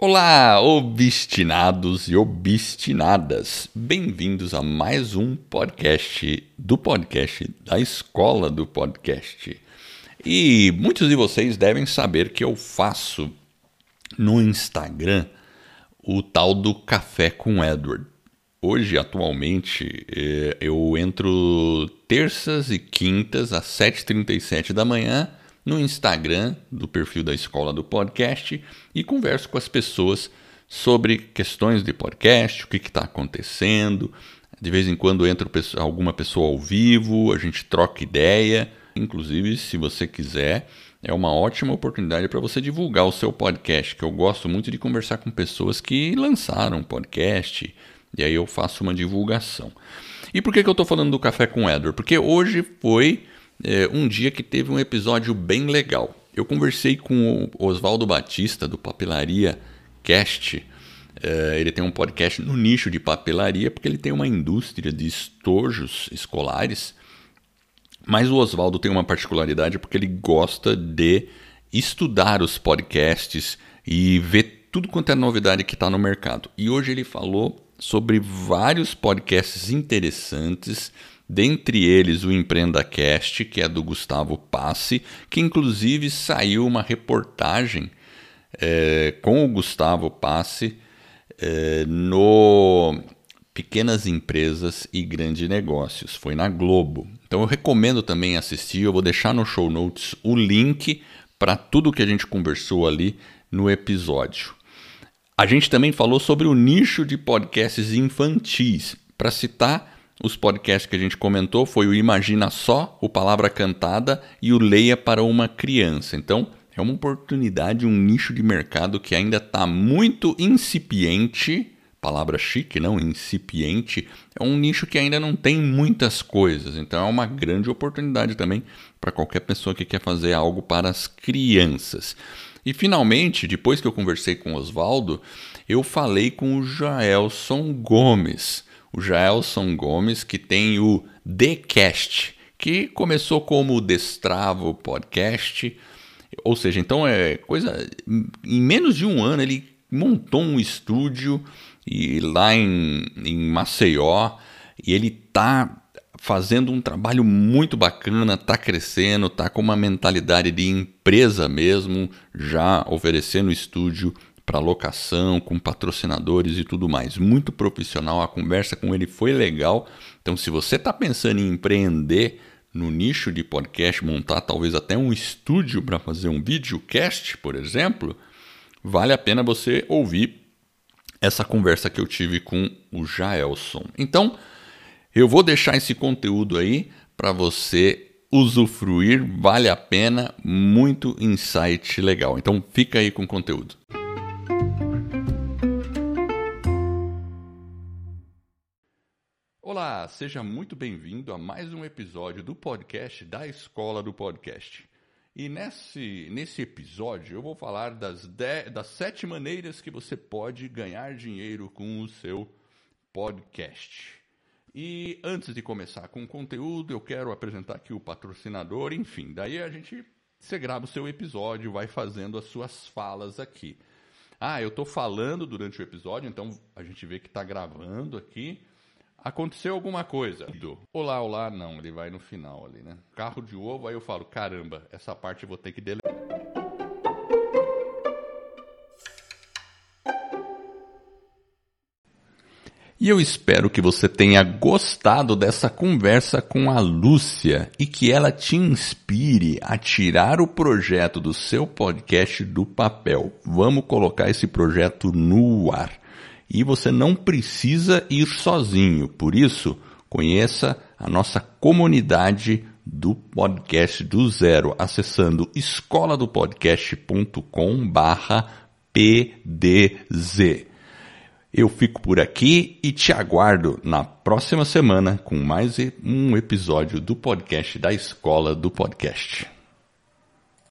Olá, obstinados e obstinadas. Bem-vindos a mais um podcast do podcast da Escola do Podcast. E muitos de vocês devem saber que eu faço no Instagram o tal do Café com Edward. Hoje, atualmente, eh, eu entro terças e quintas às 7h37 da manhã no Instagram do perfil da Escola do Podcast e converso com as pessoas sobre questões de podcast, o que está acontecendo. De vez em quando entra alguma pessoa ao vivo, a gente troca ideia. Inclusive, se você quiser, é uma ótima oportunidade para você divulgar o seu podcast, que eu gosto muito de conversar com pessoas que lançaram podcast, e aí eu faço uma divulgação. E por que, que eu estou falando do Café com Edward? Porque hoje foi é, um dia que teve um episódio bem legal. Eu conversei com o Oswaldo Batista, do Papelaria Cast. É, ele tem um podcast no nicho de papelaria, porque ele tem uma indústria de estojos escolares. Mas o Oswaldo tem uma particularidade porque ele gosta de estudar os podcasts e ver tudo quanto é novidade que está no mercado. E hoje ele falou sobre vários podcasts interessantes Dentre eles, o EmpreendaCast, que é do Gustavo Passe, que inclusive saiu uma reportagem é, com o Gustavo Passe é, no Pequenas Empresas e Grandes Negócios. Foi na Globo. Então eu recomendo também assistir. Eu vou deixar no show notes o link para tudo que a gente conversou ali no episódio. A gente também falou sobre o nicho de podcasts infantis. Para citar os podcasts que a gente comentou foi o Imagina Só, o Palavra Cantada e o Leia para uma Criança. Então, é uma oportunidade, um nicho de mercado que ainda está muito incipiente. Palavra chique, não? Incipiente. É um nicho que ainda não tem muitas coisas. Então, é uma grande oportunidade também para qualquer pessoa que quer fazer algo para as crianças. E finalmente, depois que eu conversei com o Oswaldo, eu falei com o Jaelson Gomes o Jaelson Gomes, que tem o TheCast, que começou como Destravo Podcast. Ou seja, então é coisa. Em menos de um ano ele montou um estúdio e lá em, em Maceió e ele tá fazendo um trabalho muito bacana, tá crescendo, tá com uma mentalidade de empresa mesmo, já oferecendo estúdio para locação, com patrocinadores e tudo mais. Muito profissional, a conversa com ele foi legal. Então, se você está pensando em empreender no nicho de podcast, montar talvez até um estúdio para fazer um videocast, por exemplo, vale a pena você ouvir essa conversa que eu tive com o Jaelson. Então, eu vou deixar esse conteúdo aí para você usufruir, vale a pena, muito insight legal. Então, fica aí com o conteúdo. Olá, seja muito bem-vindo a mais um episódio do podcast da Escola do Podcast. E nesse, nesse episódio eu vou falar das, dez, das sete maneiras que você pode ganhar dinheiro com o seu podcast. E antes de começar com o conteúdo, eu quero apresentar aqui o patrocinador, enfim, daí a gente você grava o seu episódio, vai fazendo as suas falas aqui. Ah, eu estou falando durante o episódio, então a gente vê que está gravando aqui. Aconteceu alguma coisa. Olá, olá, não, ele vai no final ali, né? Carro de ovo, aí eu falo, caramba, essa parte eu vou ter que deletar. E eu espero que você tenha gostado dessa conversa com a Lúcia e que ela te inspire a tirar o projeto do seu podcast do papel. Vamos colocar esse projeto no ar e você não precisa ir sozinho. Por isso, conheça a nossa comunidade do podcast do zero acessando escoladopodcast.com/pdz. Eu fico por aqui e te aguardo na próxima semana com mais um episódio do podcast da Escola do Podcast.